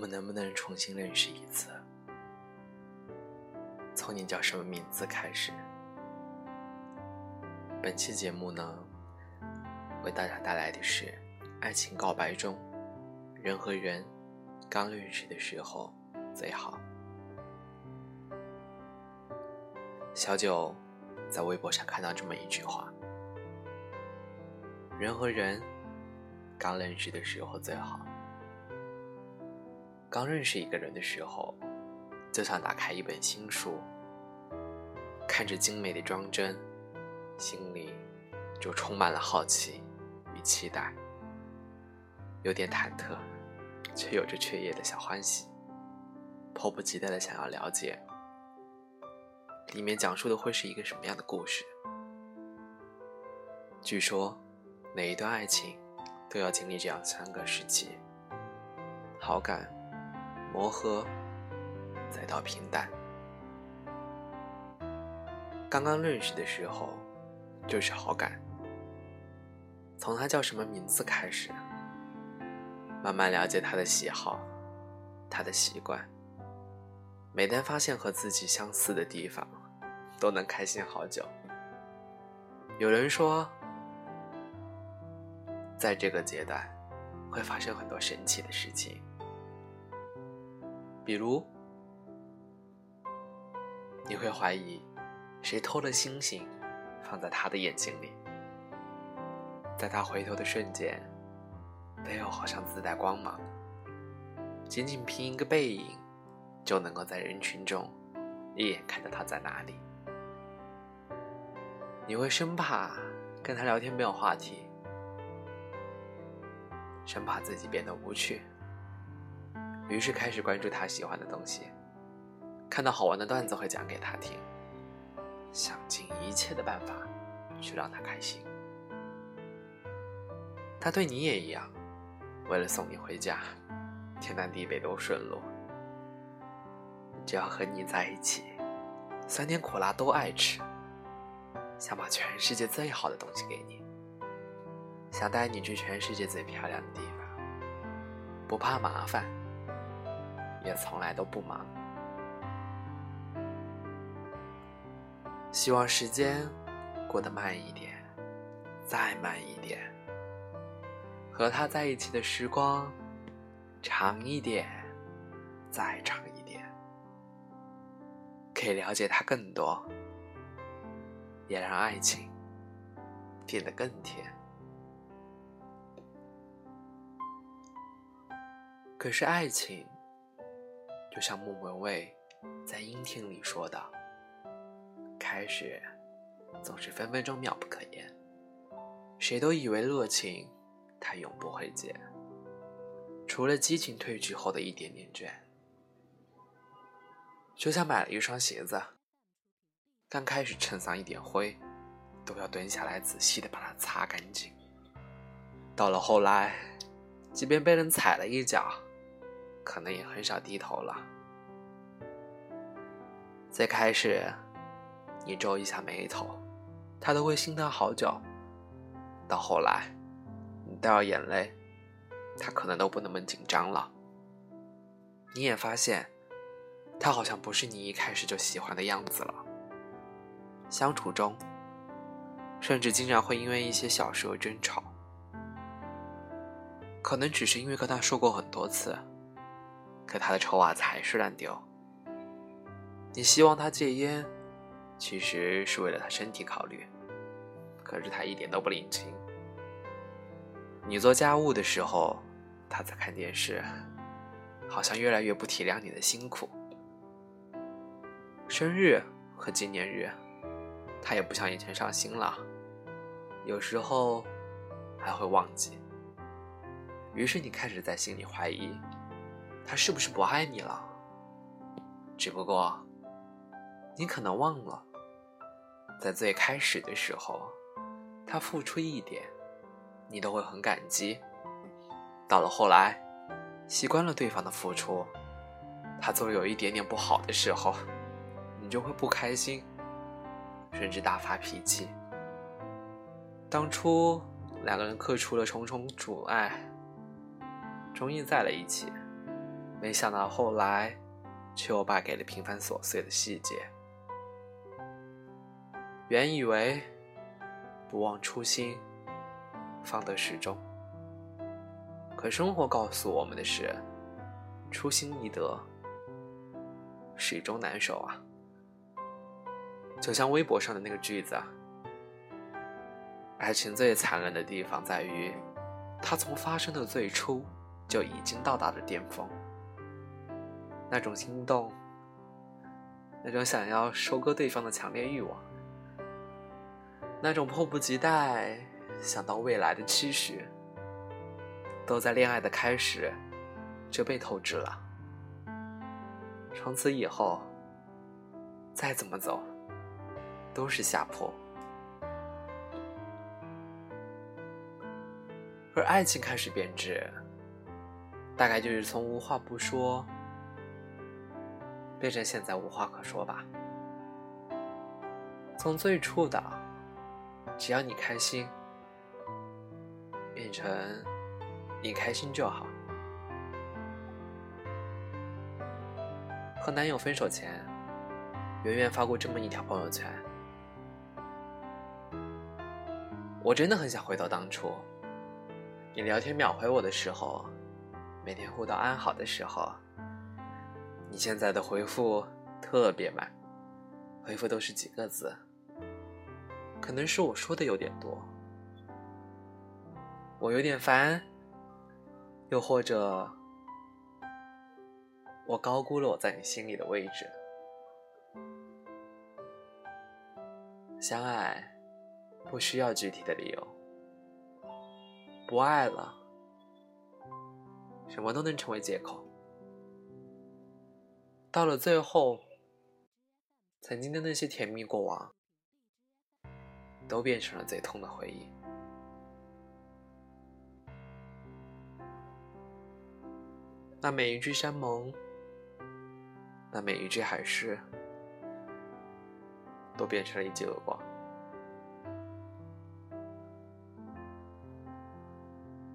我们能不能重新认识一次？从你叫什么名字开始。本期节目呢，为大家带来的是《爱情告白》中，人和人刚认识的时候最好。小九在微博上看到这么一句话：人和人刚认识的时候最好。刚认识一个人的时候，就像打开一本新书，看着精美的装帧，心里就充满了好奇与期待，有点忐忑，却有着雀跃的小欢喜，迫不及待的想要了解里面讲述的会是一个什么样的故事。据说，每一段爱情都要经历这样三个时期：好感。磨合，再到平淡。刚刚认识的时候，就是好感。从他叫什么名字开始，慢慢了解他的喜好，他的习惯。每当发现和自己相似的地方，都能开心好久。有人说，在这个阶段，会发生很多神奇的事情。比如，你会怀疑谁偷了星星放在他的眼睛里，在他回头的瞬间，背后好像自带光芒，仅仅凭一个背影，就能够在人群中一眼看到他在哪里。你会生怕跟他聊天没有话题，生怕自己变得无趣。于是开始关注他喜欢的东西，看到好玩的段子会讲给他听，想尽一切的办法去让他开心。他对你也一样，为了送你回家，天南地北都顺路。只要和你在一起，酸甜苦辣都爱吃，想把全世界最好的东西给你，想带你去全世界最漂亮的地方，不怕麻烦。也从来都不忙，希望时间过得慢一点，再慢一点，和他在一起的时光长一点，再长一点，可以了解他更多，也让爱情变得更甜。可是爱情。就像莫文蔚在《阴天》里说的：“开始总是分分钟妙不可言，谁都以为热情它永不会减，除了激情褪去后的一点点倦。就像买了一双鞋子，刚开始衬上一点灰，都要蹲下来仔细的把它擦干净。到了后来，即便被人踩了一脚。”可能也很少低头了。最开始，你皱一下眉头，他都会心疼好久。到后来，你掉眼泪，他可能都不那么紧张了。你也发现，他好像不是你一开始就喜欢的样子了。相处中，甚至经常会因为一些小事而争吵，可能只是因为跟他说过很多次。可他的臭袜子还是乱丢。你希望他戒烟，其实是为了他身体考虑，可是他一点都不领情。你做家务的时候，他在看电视，好像越来越不体谅你的辛苦。生日和纪念日，他也不像以前上心了，有时候还会忘记。于是你开始在心里怀疑。他是不是不爱你了？只不过，你可能忘了，在最开始的时候，他付出一点，你都会很感激。到了后来，习惯了对方的付出，他做有一点点不好的时候，你就会不开心，甚至大发脾气。当初两个人克服了重重阻碍，终于在了一起。没想到后来，却又败给了平凡琐碎的细节。原以为不忘初心，方得始终。可生活告诉我们的是，初心易得，始终难守啊。就像微博上的那个句子啊，爱情最残忍的地方在于，它从发生的最初就已经到达了巅峰。那种心动，那种想要收割对方的强烈欲望，那种迫不及待想到未来的期许，都在恋爱的开始就被透支了。从此以后，再怎么走，都是下坡。而爱情开始变质，大概就是从无话不说。变成现在无话可说吧。从最初的只要你开心，变成你开心就好。和男友分手前，圆圆发过这么一条朋友圈：“我真的很想回到当初，你聊天秒回我的时候，每天互道安好的时候。”你现在的回复特别慢，回复都是几个字，可能是我说的有点多，我有点烦，又或者我高估了我在你心里的位置。相爱不需要具体的理由，不爱了，什么都能成为借口。到了最后，曾经的那些甜蜜过往，都变成了最痛的回忆。那每一句山盟，那每一句海誓，都变成了一记耳光。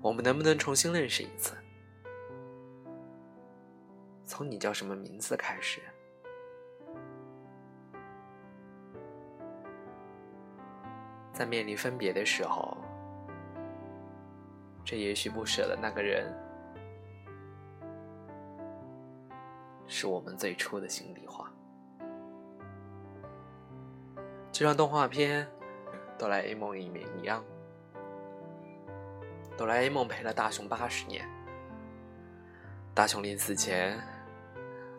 我们能不能重新认识一次？从你叫什么名字开始，在面临分别的时候，这也许不舍的那个人，是我们最初的心里话。就像动画片《哆啦 A 梦》里面一样，哆啦 A 梦陪了大雄八十年，大雄临死前。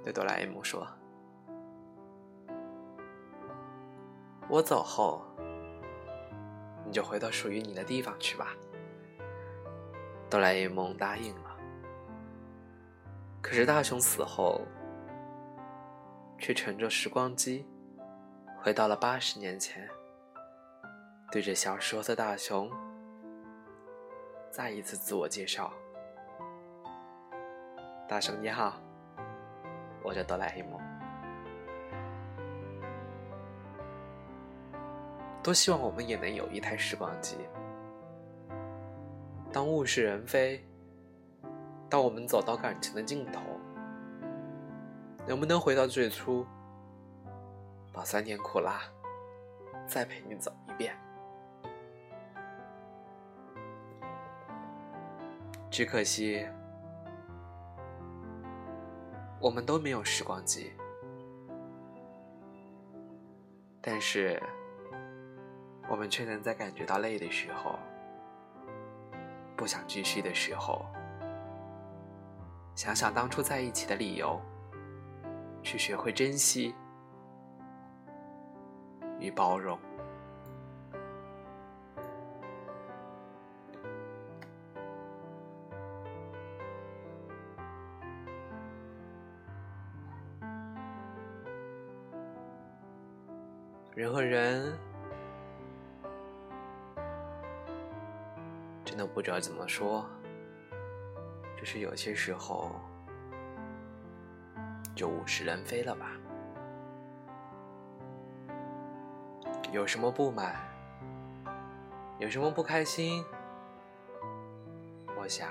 对哆啦 A 梦说：“我走后，你就回到属于你的地方去吧。”哆啦 A 梦答应了。可是大雄死后，却乘着时光机，回到了八十年前，对着小时候的大雄，再一次自我介绍：“大雄你好。”我叫哆啦 A 梦，多希望我们也能有一台时光机。当物是人非，当我们走到感情的尽头，能不能回到最初，把酸甜苦辣再陪你走一遍？只可惜。我们都没有时光机，但是我们却能在感觉到累的时候、不想继续的时候，想想当初在一起的理由，去学会珍惜与包容。人和人真的不知道怎么说，就是有些时候就物是人非了吧？有什么不满，有什么不开心，我想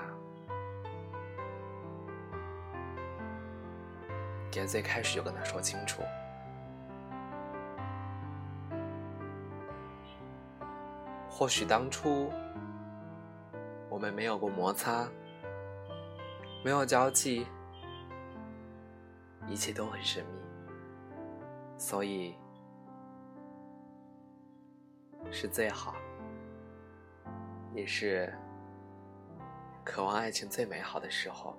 点最开始就跟他说清楚。或许当初我们没有过摩擦，没有交集，一切都很神秘，所以是最好，也是渴望爱情最美好的时候。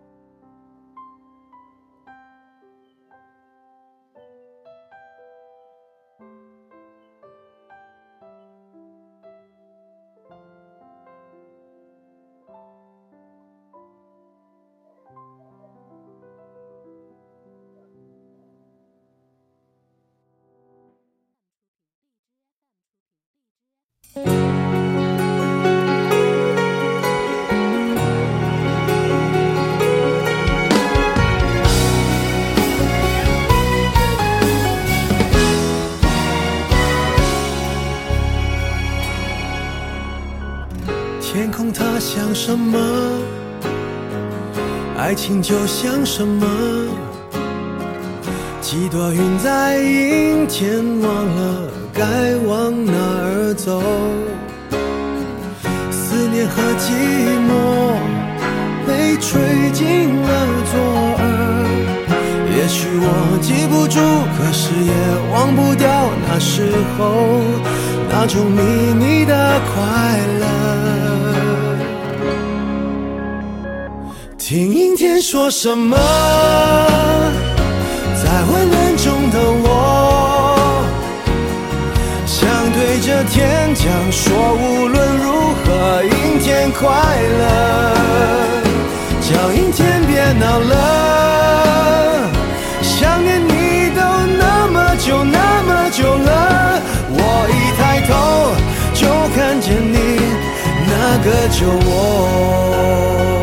天空它像什么？爱情就像什么？几朵云在阴天，忘了该往哪儿走。思念和寂寞被吹进了左耳。也许我记不住，可是也忘不掉那时候那种秘密的快乐。听阴天说什么，在混说，无论如何，阴天快乐，叫阴天别闹了，想念你都那么久那么久了，我一抬头就看见你那个酒窝。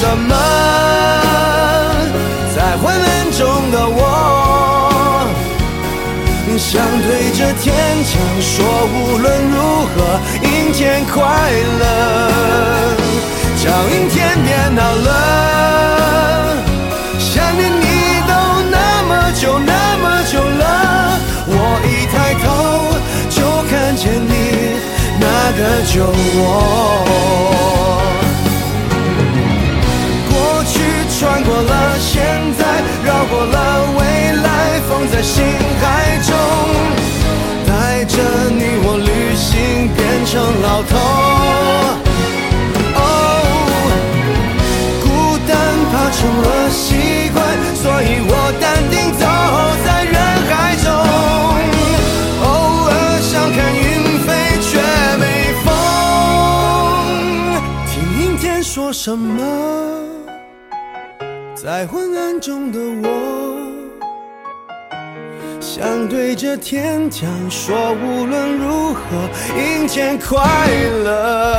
什么，在混乱中的我，想对着天讲说，无论如何，阴天快乐，叫阴天别闹了，想念你都那么久那么久了，我一抬头就看见你那个酒窝。在心海中，带着你我旅行，变成老头。哦，孤单怕成了习惯，所以我淡定走在人海中。偶尔想看云飞，却没风。听阴天说什么？在昏暗中的我，想对着天讲说，无论如何，阴天快乐，